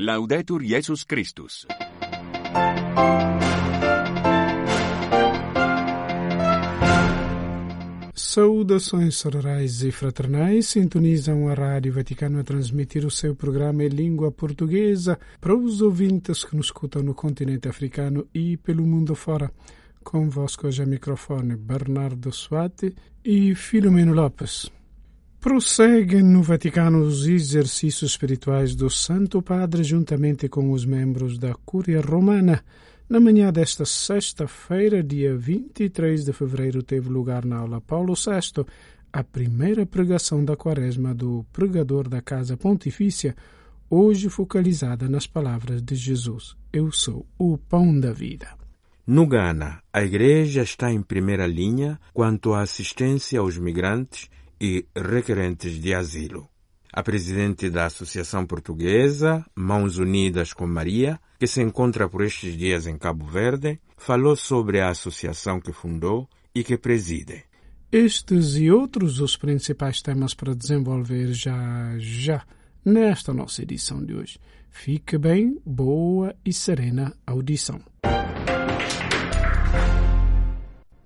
Laudetur Jesus Christus. Saudações sororais e fraternais sintonizam a Rádio Vaticano a transmitir o seu programa em língua portuguesa para os ouvintes que nos escutam no continente africano e pelo mundo fora. Convosco hoje a microfone Bernardo Suati e Filomeno Lopes. Prosseguem no Vaticano os exercícios espirituais do Santo Padre juntamente com os membros da Cúria Romana. Na manhã desta sexta-feira, dia 23 de fevereiro, teve lugar na aula Paulo VI a primeira pregação da quaresma do pregador da Casa Pontifícia, hoje focalizada nas palavras de Jesus: Eu sou o pão da vida. No Ghana, a Igreja está em primeira linha quanto à assistência aos migrantes e requerentes de asilo. A presidente da Associação Portuguesa Mãos Unidas com Maria, que se encontra por estes dias em Cabo Verde, falou sobre a associação que fundou e que preside. Estes e outros os principais temas para desenvolver já já nesta nossa edição de hoje. Fique bem, boa e serena audição.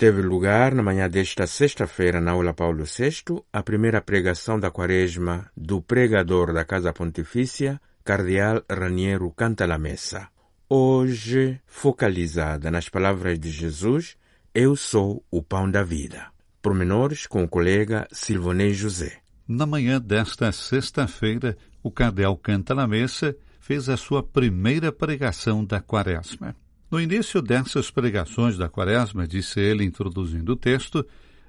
Teve lugar na manhã desta sexta-feira na Aula Paulo VI a primeira pregação da quaresma do pregador da Casa Pontifícia, Cardeal Raniero Cantalamessa. Hoje focalizada nas palavras de Jesus, Eu sou o pão da vida. Pormenores com o colega Silvonei José. Na manhã desta sexta-feira, o Cardeal Cantalamessa fez a sua primeira pregação da quaresma. No início dessas pregações da Quaresma, disse ele, introduzindo o texto,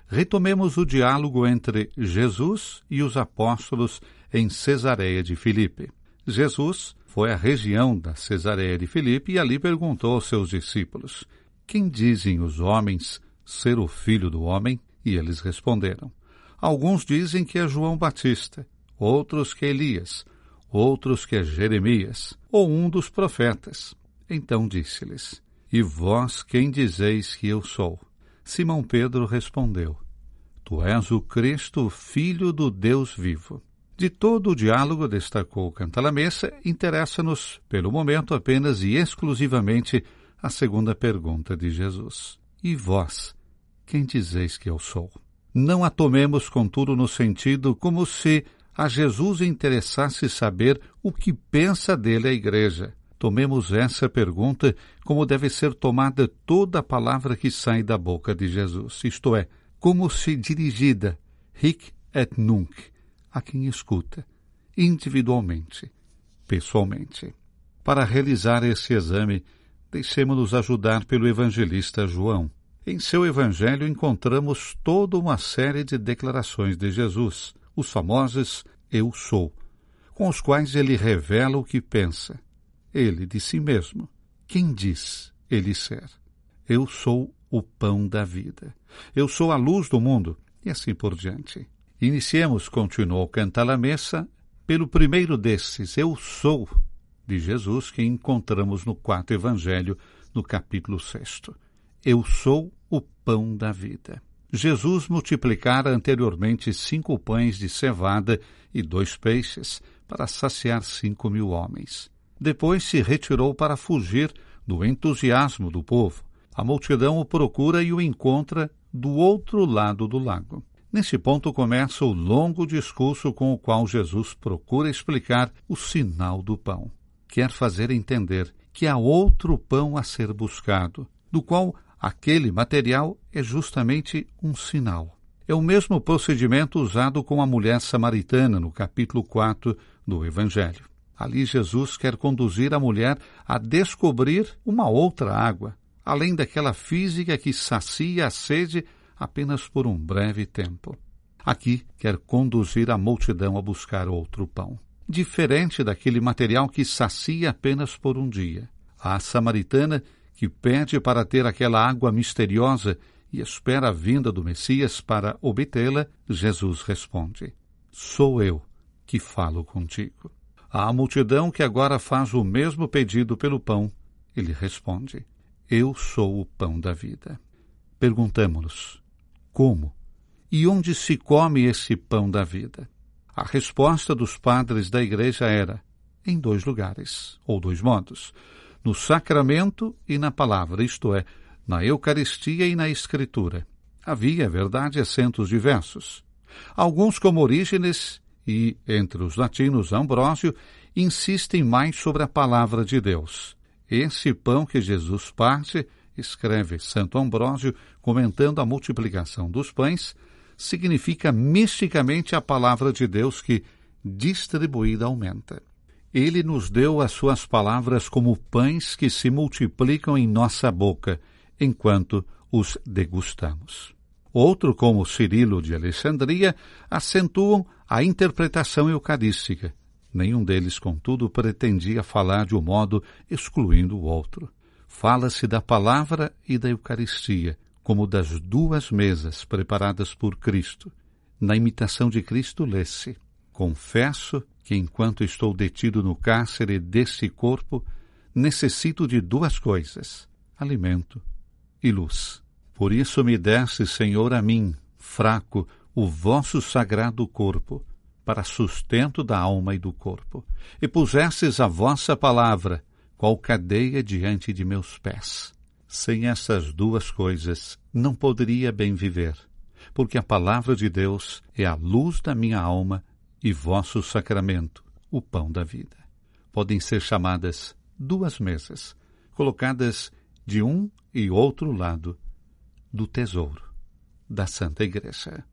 retomemos o diálogo entre Jesus e os apóstolos em Cesareia de Filipe. Jesus foi à região da Cesareia de Filipe e ali perguntou aos seus discípulos: Quem dizem os homens ser o filho do homem? E eles responderam: Alguns dizem que é João Batista, outros que é Elias, outros que é Jeremias, ou um dos profetas. Então disse-lhes: E vós quem dizeis que eu sou? Simão Pedro respondeu: Tu és o Cristo, filho do Deus vivo. De todo o diálogo, destacou Cantalamessa, interessa-nos, pelo momento, apenas e exclusivamente a segunda pergunta de Jesus: E vós, quem dizeis que eu sou? Não a tomemos, contudo, no sentido como se a Jesus interessasse saber o que pensa dele a Igreja Tomemos essa pergunta como deve ser tomada toda a palavra que sai da boca de Jesus, isto é, como se dirigida, hic et nunc, a quem escuta, individualmente, pessoalmente. Para realizar esse exame, deixemos-nos ajudar pelo evangelista João. Em seu evangelho encontramos toda uma série de declarações de Jesus, os famosos Eu sou, com os quais ele revela o que pensa, ele de si mesmo. Quem diz ele ser? Eu sou o pão da vida. Eu sou a luz do mundo. E assim por diante. Iniciemos, continuou Cantalamessa, pelo primeiro desses, Eu sou, de Jesus, que encontramos no quarto evangelho, no capítulo sexto. Eu sou o pão da vida. Jesus multiplicara anteriormente cinco pães de cevada e dois peixes para saciar cinco mil homens. Depois se retirou para fugir do entusiasmo do povo. A multidão o procura e o encontra do outro lado do lago. Nesse ponto começa o longo discurso com o qual Jesus procura explicar o sinal do pão. Quer fazer entender que há outro pão a ser buscado, do qual aquele material é justamente um sinal. É o mesmo procedimento usado com a mulher samaritana no capítulo 4 do Evangelho. Ali Jesus quer conduzir a mulher a descobrir uma outra água, além daquela física que sacia a sede apenas por um breve tempo. Aqui quer conduzir a multidão a buscar outro pão, diferente daquele material que sacia apenas por um dia. A samaritana, que pede para ter aquela água misteriosa e espera a vinda do Messias para obtê-la, Jesus responde: Sou eu que falo contigo. À multidão que agora faz o mesmo pedido pelo pão, ele responde: Eu sou o pão da vida. Perguntamos-nos: Como? E onde se come esse pão da vida? A resposta dos padres da igreja era: em dois lugares, ou dois modos: no sacramento e na palavra, isto é, na Eucaristia e na Escritura. Havia, é verdade, acentos diversos. Alguns, como Orígenes e, entre os latinos, Ambrósio, insistem mais sobre a palavra de Deus. Esse pão que Jesus parte, escreve Santo Ambrósio, comentando a multiplicação dos pães, significa misticamente a palavra de Deus que, distribuída, aumenta. Ele nos deu as suas palavras como pães que se multiplicam em nossa boca, enquanto os degustamos. Outro, como Cirilo de Alexandria, acentuam a interpretação eucarística. Nenhum deles, contudo, pretendia falar de um modo excluindo o outro. Fala-se da palavra e da Eucaristia, como das duas mesas preparadas por Cristo. Na imitação de Cristo, lê-se: Confesso que, enquanto estou detido no cárcere desse corpo, necessito de duas coisas: alimento e luz. Por isso me desse, Senhor, a mim, fraco, o vosso sagrado corpo, para sustento da alma e do corpo, e pusesses a vossa palavra, qual cadeia diante de meus pés. Sem essas duas coisas, não poderia bem viver, porque a palavra de Deus é a luz da minha alma e vosso sacramento, o pão da vida. Podem ser chamadas duas mesas, colocadas de um e outro lado do tesouro da Santa Igreja.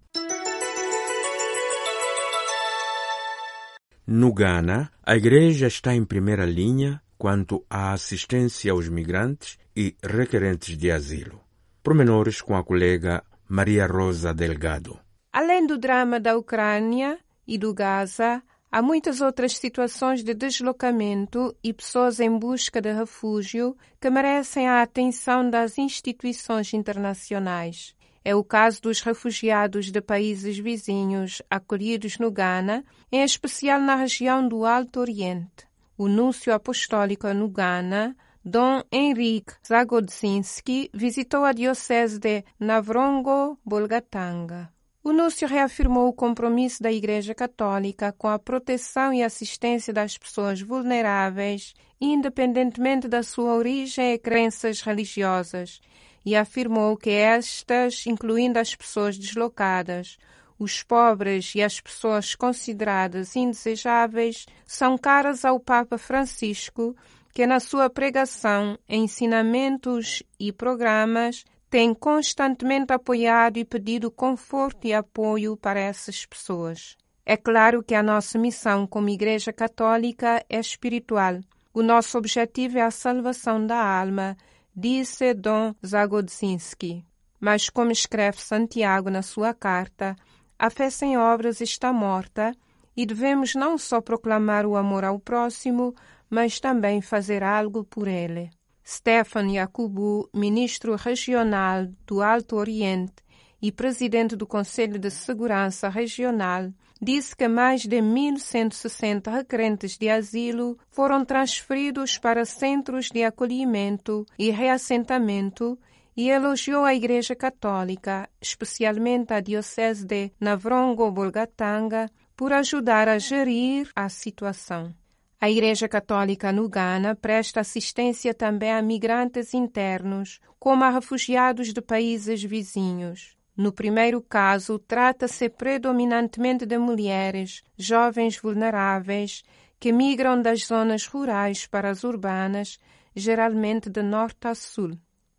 No Ghana, a Igreja está em primeira linha quanto à assistência aos migrantes e requerentes de asilo. Promenores com a colega Maria Rosa Delgado. Além do drama da Ucrânia e do Gaza, há muitas outras situações de deslocamento e pessoas em busca de refúgio que merecem a atenção das instituições internacionais. É o caso dos refugiados de países vizinhos acolhidos no Ghana, em especial na região do Alto Oriente o núncio apostólico no Ghana, Dom Henrique Zagodzinski, visitou a diocese de Navrongo-Bolgatanga. O núncio reafirmou o compromisso da Igreja Católica com a proteção e assistência das pessoas vulneráveis, independentemente da sua origem e crenças religiosas, e afirmou que estas, incluindo as pessoas deslocadas, os pobres e as pessoas consideradas indesejáveis são caras ao Papa Francisco, que na sua pregação, ensinamentos e programas tem constantemente apoiado e pedido conforto e apoio para essas pessoas. É claro que a nossa missão como Igreja Católica é espiritual. O nosso objetivo é a salvação da alma, disse Dom Zagodzinski. Mas, como escreve Santiago na sua carta, a fé sem obras está morta e devemos não só proclamar o amor ao próximo, mas também fazer algo por ele. Stefan Yakubu, ministro regional do Alto Oriente e presidente do Conselho de Segurança Regional, disse que mais de 1.160 requerentes de asilo foram transferidos para centros de acolhimento e reassentamento e elogiou a Igreja Católica, especialmente a Diocese de Navrongo-Bolgatanga, por ajudar a gerir a situação. A Igreja Católica no Ghana presta assistência também a migrantes internos, como a refugiados de países vizinhos. No primeiro caso, trata-se predominantemente de mulheres, jovens vulneráveis, que migram das zonas rurais para as urbanas, geralmente de norte a sul.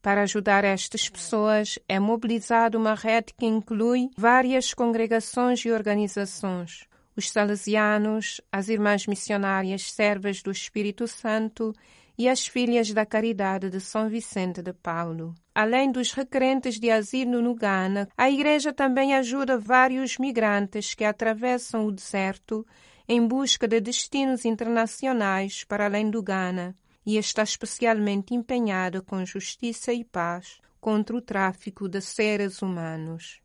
Para ajudar estas pessoas, é mobilizada uma rede que inclui várias congregações e organizações. Os salesianos, as irmãs missionárias servas do Espírito Santo e as filhas da caridade de São Vicente de Paulo. Além dos requerentes de asilo no Ghana, a Igreja também ajuda vários migrantes que atravessam o deserto em busca de destinos internacionais para além do Ghana e está especialmente empenhada com justiça e paz contra o tráfico de seres humanos.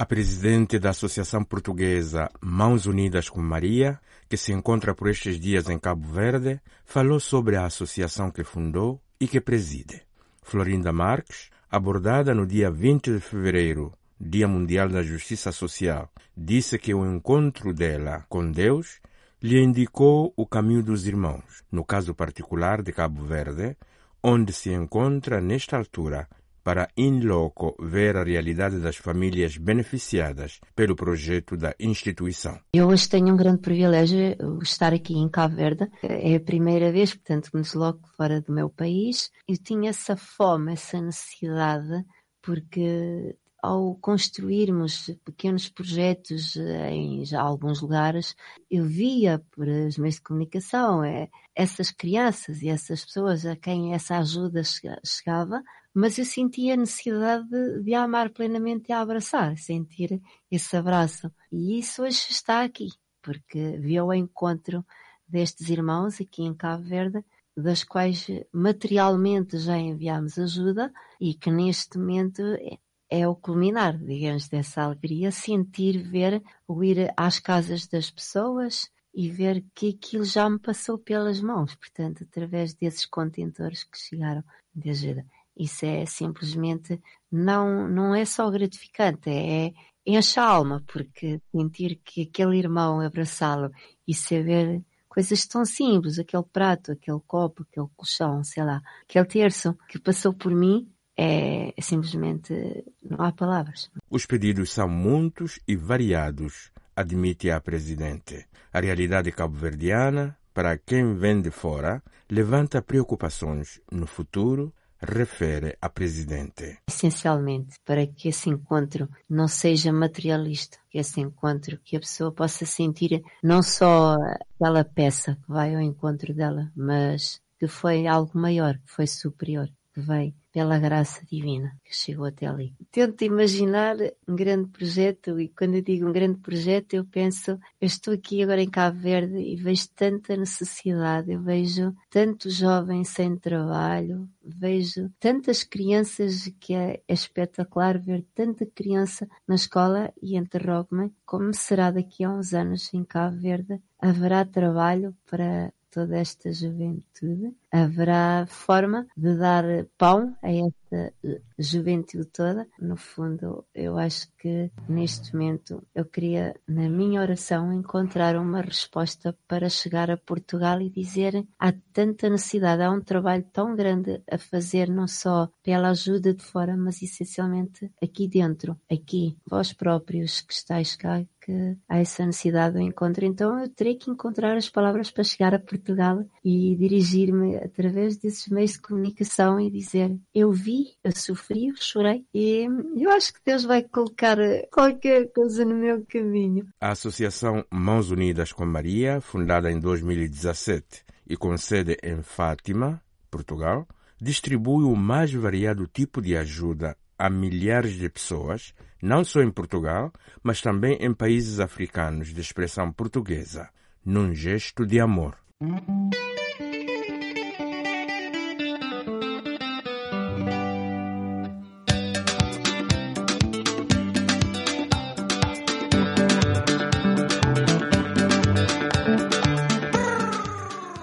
A presidente da Associação Portuguesa Mãos Unidas com Maria, que se encontra por estes dias em Cabo Verde, falou sobre a associação que fundou e que preside. Florinda Marques, abordada no dia 20 de fevereiro, Dia Mundial da Justiça Social, disse que o encontro dela com Deus lhe indicou o caminho dos irmãos, no caso particular de Cabo Verde, onde se encontra nesta altura para in loco ver a realidade das famílias beneficiadas pelo projeto da instituição. Eu hoje tenho um grande privilégio estar aqui em Cabo Verde. É a primeira vez, portanto, que me desloco fora do meu país. Eu tinha essa fome, essa necessidade, porque ao construirmos pequenos projetos em já alguns lugares, eu via por os meios de comunicação é, essas crianças e essas pessoas a quem essa ajuda chegava mas eu sentia a necessidade de, de amar plenamente e abraçar, sentir esse abraço. E isso hoje está aqui, porque vi o encontro destes irmãos aqui em Cabo Verde, das quais materialmente já enviamos ajuda e que neste momento é, é o culminar, digamos, dessa alegria, sentir, ver, o ir às casas das pessoas e ver que aquilo já me passou pelas mãos, portanto, através desses contentores que chegaram de ajuda. Isso é simplesmente, não, não é só gratificante, é enche a alma, porque sentir que aquele irmão abraçá-lo e saber coisas tão simples, aquele prato, aquele copo, aquele colchão, sei lá, aquele terço que passou por mim, é, é simplesmente, não há palavras. Os pedidos são muitos e variados, admite a Presidente. A realidade cabo-verdiana, para quem vem de fora, levanta preocupações no futuro refere a Presidente. Essencialmente, para que esse encontro não seja materialista, que esse encontro, que a pessoa possa sentir não só aquela peça que vai ao encontro dela, mas que foi algo maior, que foi superior, que veio pela graça divina que chegou até ali. Tento imaginar um grande projeto e quando eu digo um grande projeto eu penso, eu estou aqui agora em Cabo Verde e vejo tanta necessidade, eu vejo tantos jovens sem trabalho, vejo tantas crianças que é, é espetacular ver tanta criança na escola e interrogo-me como será daqui a uns anos em Cabo Verde haverá trabalho para toda esta juventude, haverá forma de dar pão a esta juventude toda. No fundo, eu acho que neste momento eu queria, na minha oração, encontrar uma resposta para chegar a Portugal e dizer há tanta necessidade, há um trabalho tão grande a fazer, não só pela ajuda de fora, mas essencialmente aqui dentro, aqui, vós próprios que estáis cá, que há essa necessidade do encontro. Então eu terei que encontrar as palavras para chegar a Portugal e dirigir-me através desses meios de comunicação e dizer eu vi, eu sofri, eu chorei e eu acho que Deus vai colocar qualquer coisa no meu caminho. A Associação Mãos Unidas com Maria, fundada em 2017 e com sede em Fátima, Portugal, distribui o mais variado tipo de ajuda a milhares de pessoas, não só em Portugal, mas também em países africanos de expressão portuguesa, num gesto de amor.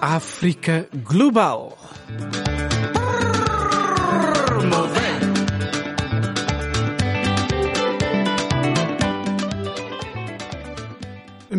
África Global.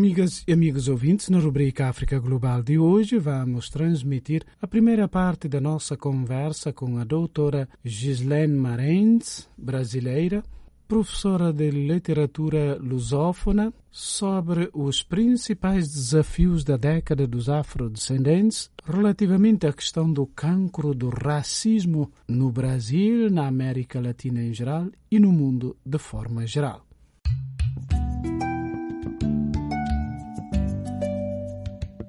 Amigas e amigos ouvintes, na rubrica África Global de hoje vamos transmitir a primeira parte da nossa conversa com a doutora Gislaine Marens, brasileira, professora de literatura lusófona, sobre os principais desafios da década dos afrodescendentes relativamente à questão do cancro do racismo no Brasil, na América Latina em geral e no mundo de forma geral.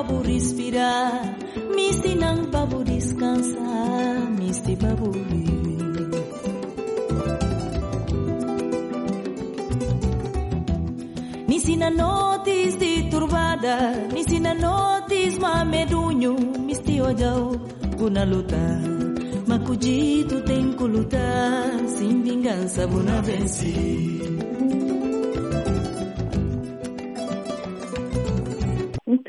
misti pabu respirar misti nang pabu descansar misti pabu viver nisi ensina notis de turbada, me ensina notis mamedunho, mistiojau, una luta. Macudito tem que lutar, sem vingança, buna vencer.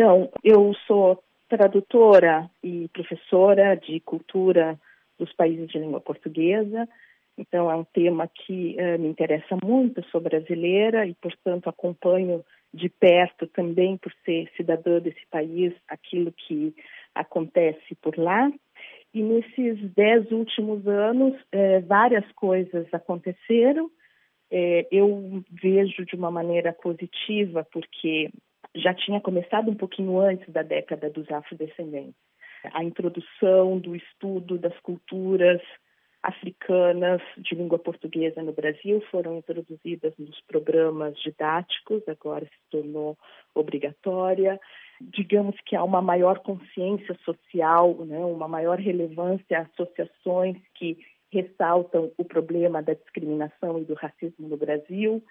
Então, eu sou tradutora e professora de cultura dos países de língua portuguesa. Então, é um tema que uh, me interessa muito, sou brasileira e, portanto, acompanho de perto também, por ser cidadã desse país, aquilo que acontece por lá. E nesses dez últimos anos, eh, várias coisas aconteceram. Eh, eu vejo de uma maneira positiva, porque já tinha começado um pouquinho antes da década dos afrodescendentes. A introdução do estudo das culturas africanas de língua portuguesa no Brasil foram introduzidas nos programas didáticos, agora se tornou obrigatória. Digamos que há uma maior consciência social, né, uma maior relevância a associações que ressaltam o problema da discriminação e do racismo no Brasil.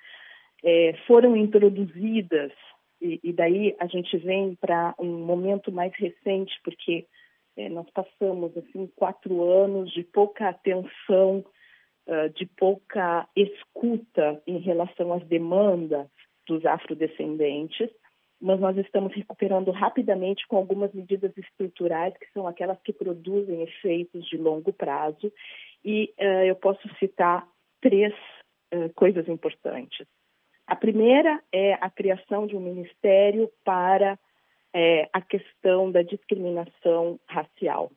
É, foram introduzidas e, e daí a gente vem para um momento mais recente, porque é, nós passamos assim quatro anos de pouca atenção, uh, de pouca escuta em relação às demandas dos afrodescendentes, mas nós estamos recuperando rapidamente com algumas medidas estruturais que são aquelas que produzem efeitos de longo prazo e uh, eu posso citar três uh, coisas importantes. A primeira é a criação de um ministério para é, a questão da discriminação racial,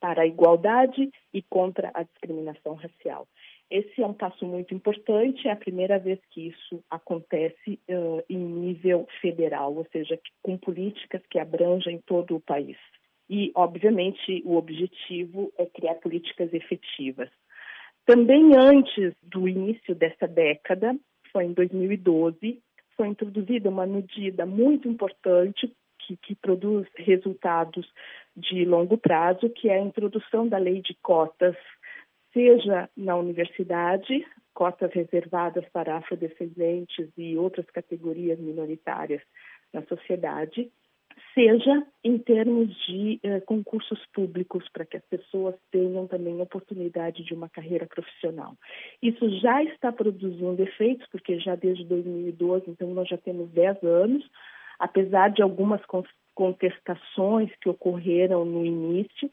para a igualdade e contra a discriminação racial. Esse é um passo muito importante, é a primeira vez que isso acontece uh, em nível federal, ou seja, com políticas que abrangem todo o país. E, obviamente, o objetivo é criar políticas efetivas. Também antes do início dessa década, foi em 2012, foi introduzida uma medida muito importante que, que, produz resultados de longo prazo, que é a introdução da lei de cotas, seja na universidade, cotas reservadas para afrodescendentes e outras categorias minoritárias na sociedade, seja em termos de eh, concursos públicos, para que as pessoas tenham também oportunidade de uma carreira profissional. Isso já está produzindo efeitos, porque já desde 2012, então nós já temos 10 anos, apesar de algumas contestações que ocorreram no início,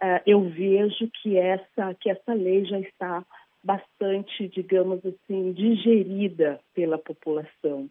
eh, eu vejo que essa, que essa lei já está bastante, digamos assim, digerida pela população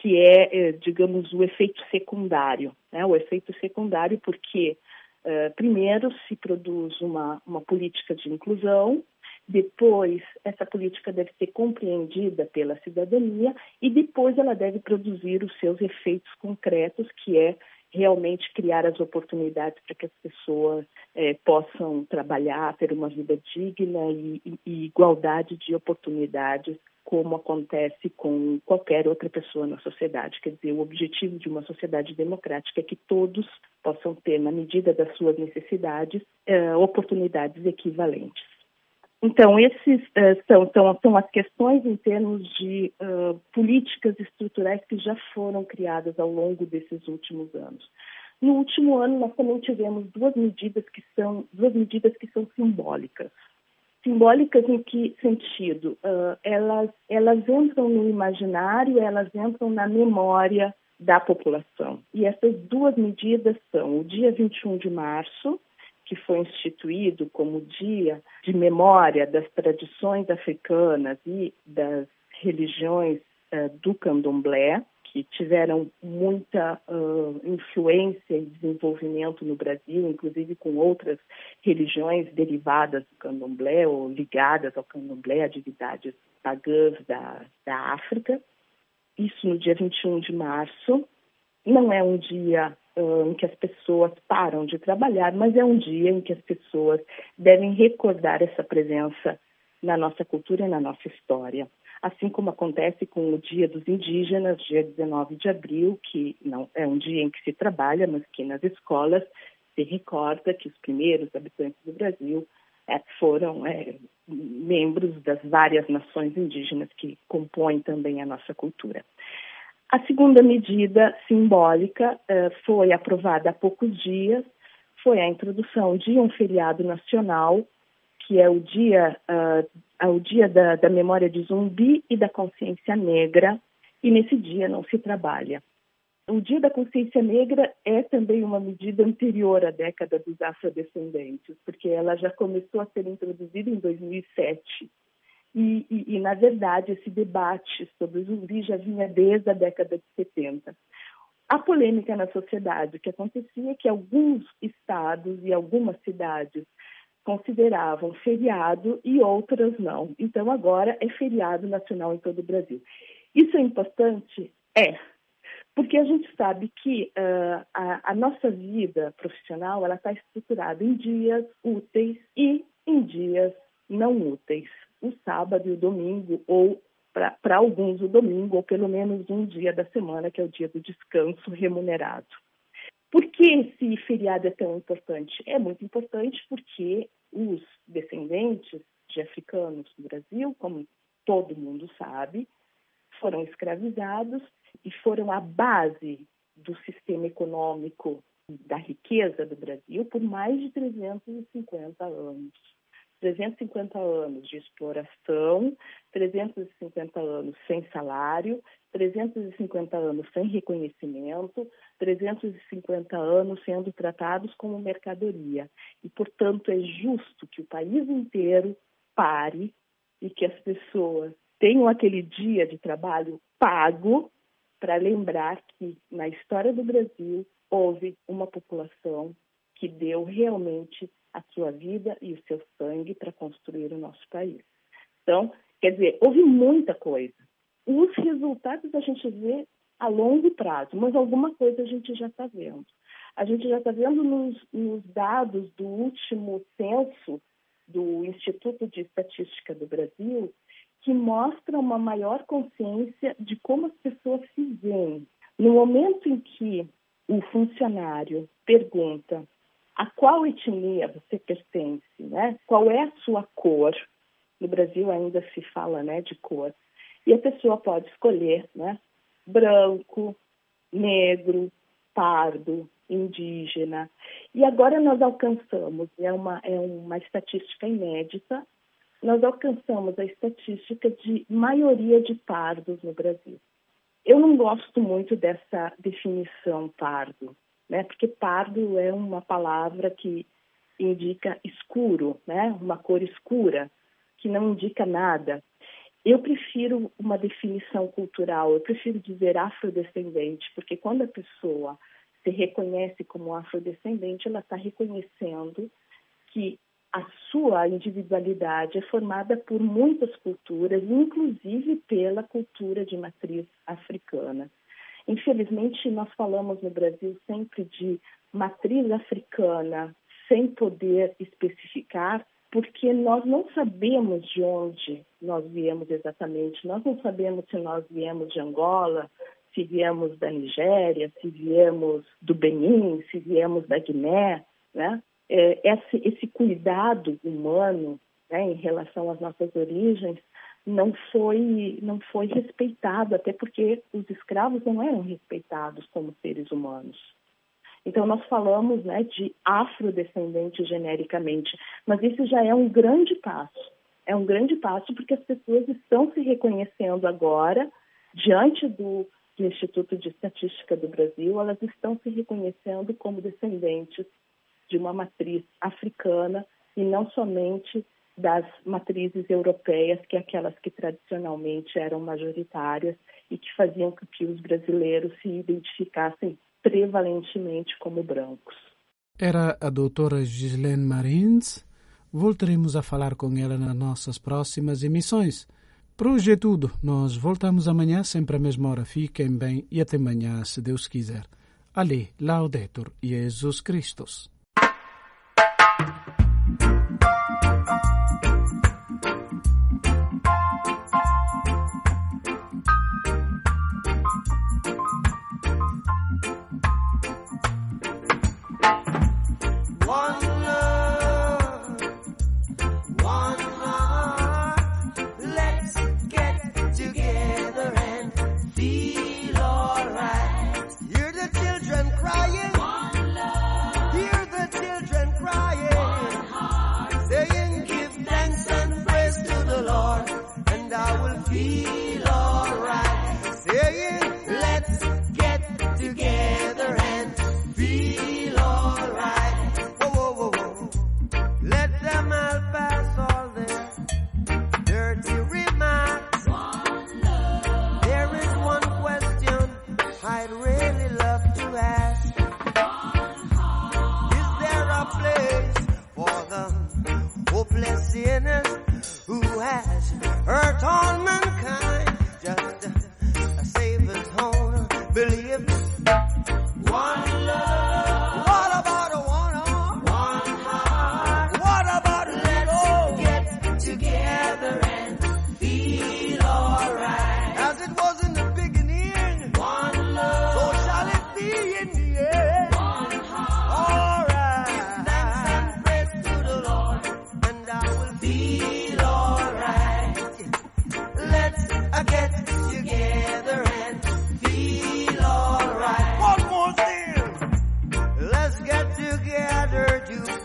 que é, é, digamos, o efeito secundário. Né? O efeito secundário porque, uh, primeiro, se produz uma, uma política de inclusão, depois essa política deve ser compreendida pela cidadania e depois ela deve produzir os seus efeitos concretos, que é realmente criar as oportunidades para que as pessoas é, possam trabalhar, ter uma vida digna e, e, e igualdade de oportunidades como acontece com qualquer outra pessoa na sociedade. Quer dizer, o objetivo de uma sociedade democrática é que todos possam ter, na medida das suas necessidades, uh, oportunidades equivalentes. Então, esses uh, são, são, são, as questões em termos de uh, políticas estruturais que já foram criadas ao longo desses últimos anos. No último ano, nós também tivemos duas medidas que são duas medidas que são simbólicas simbólicas em que sentido? Uh, elas, elas entram no imaginário, elas entram na memória da população. E essas duas medidas são o dia 21 de março, que foi instituído como dia de memória das tradições africanas e das religiões uh, do candomblé, que tiveram muita uh, influência e desenvolvimento no Brasil, inclusive com outras religiões derivadas do candomblé ou ligadas ao candomblé, atividades pagãs da, da África. Isso no dia 21 de março. Não é um dia em que as pessoas param de trabalhar, mas é um dia em que as pessoas devem recordar essa presença na nossa cultura e na nossa história assim como acontece com o Dia dos Indígenas, dia 19 de abril, que não é um dia em que se trabalha, mas que nas escolas se recorda que os primeiros habitantes do Brasil é, foram é, membros das várias nações indígenas que compõem também a nossa cultura. A segunda medida simbólica uh, foi aprovada há poucos dias, foi a introdução de um feriado nacional, que é o dia, uh, o dia da, da memória de zumbi e da consciência negra, e nesse dia não se trabalha. O Dia da Consciência Negra é também uma medida anterior à década dos afrodescendentes, porque ela já começou a ser introduzida em 2007. E, e, e, na verdade, esse debate sobre o zumbi já vinha desde a década de 70. A polêmica na sociedade, o que acontecia é que alguns estados e algumas cidades consideravam feriado e outras não. Então, agora é feriado nacional em todo o Brasil. Isso é importante? É, porque a gente sabe que uh, a, a, nossa vida profissional ela está estruturada em dias úteis e em dias não úteis. O sábado e o domingo, ou para alguns o domingo, ou pelo menos um dia da semana, que é o dia do descanso remunerado. Por que esse feriado é tão importante? É muito importante porque os descendentes de africanos no Brasil, como todo mundo sabe, foram escravizados e foram a base do sistema econômico da riqueza do Brasil por mais de 350 anos. 350 anos de exploração, 350 anos sem salário, 350 anos sem reconhecimento, 350 anos sendo tratados como mercadoria. E, portanto, é justo que o país inteiro pare e que as pessoas tenham aquele dia de trabalho pago para lembrar que na história do Brasil houve uma população que deu realmente a sua vida e o seu sangue para construir o nosso país. Então, quer dizer, houve muita coisa. Os resultados a gente vê a longo prazo, mas alguma coisa a gente já está vendo. A gente já está vendo nos, nos dados do último censo do Instituto de Estatística do Brasil que mostra uma maior consciência de como as pessoas se veem. No momento em que o funcionário pergunta a qual etnia você pertence, né? Qual é a sua cor? No Brasil ainda se fala, né, de cor. E a pessoa pode escolher, né, branco, negro, pardo, indígena. E agora nós alcançamos, é uma, é uma estatística inédita, nós alcançamos a estatística de maioria de pardos no Brasil. Eu não gosto muito dessa definição pardo, né? Porque pardo é uma palavra que indica escuro, né? Uma cor escura, que não indica nada. Eu prefiro uma definição cultural, eu prefiro dizer afrodescendente, porque quando a pessoa se reconhece como afrodescendente, ela está reconhecendo que a sua individualidade é formada por muitas culturas, inclusive pela cultura de matriz africana. Infelizmente, nós falamos no Brasil sempre de matriz africana, sem poder especificar, porque nós não sabemos de onde nós viemos exatamente. Nós não sabemos se nós viemos de Angola, se viemos da Nigéria, se viemos do Benin, se viemos da Guiné, né? é, esse, esse, cuidado humano né, em relação às nossas origens não foi não foi respeitado até porque os escravos não eram respeitados como seres humanos. Então nós falamos né, de afrodescendente genericamente mas isso já é um grande passo. É um grande passo porque as pessoas estão se reconhecendo agora diante do, do Instituto de Estatística do Brasil elas estão se reconhecendo como descendentes de uma matriz africana e não somente das matrizes europeias, que é aquelas que tradicionalmente eram majoritárias e que faziam com que os brasileiros se identificassem prevalentemente como brancos. Era a doutora Gislaine Marins. Voltaremos a falar com ela nas nossas próximas emissões. Por hoje é tudo. Nós voltamos amanhã, sempre à mesma hora. Fiquem bem e até amanhã, se Deus quiser. Ali, Laudetur Jesus Christus.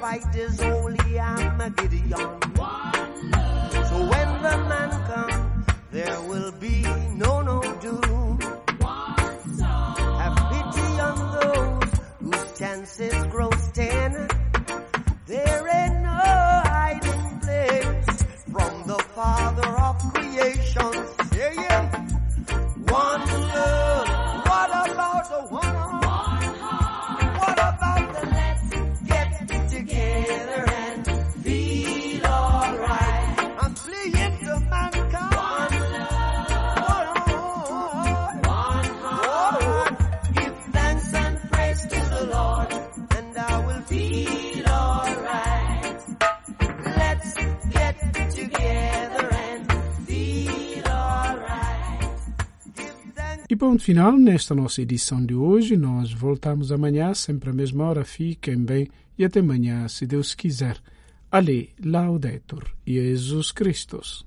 Fight this holy Armageddon. So when the man comes, there will be no no doom. Have pity on those whose chances grow ten. There ain't no hiding place from the Father of creation. E ponto final nesta nossa edição de hoje. Nós voltamos amanhã, sempre à mesma hora. Fiquem bem e até amanhã, se Deus quiser. Ale, Laudetur, Jesus Christus.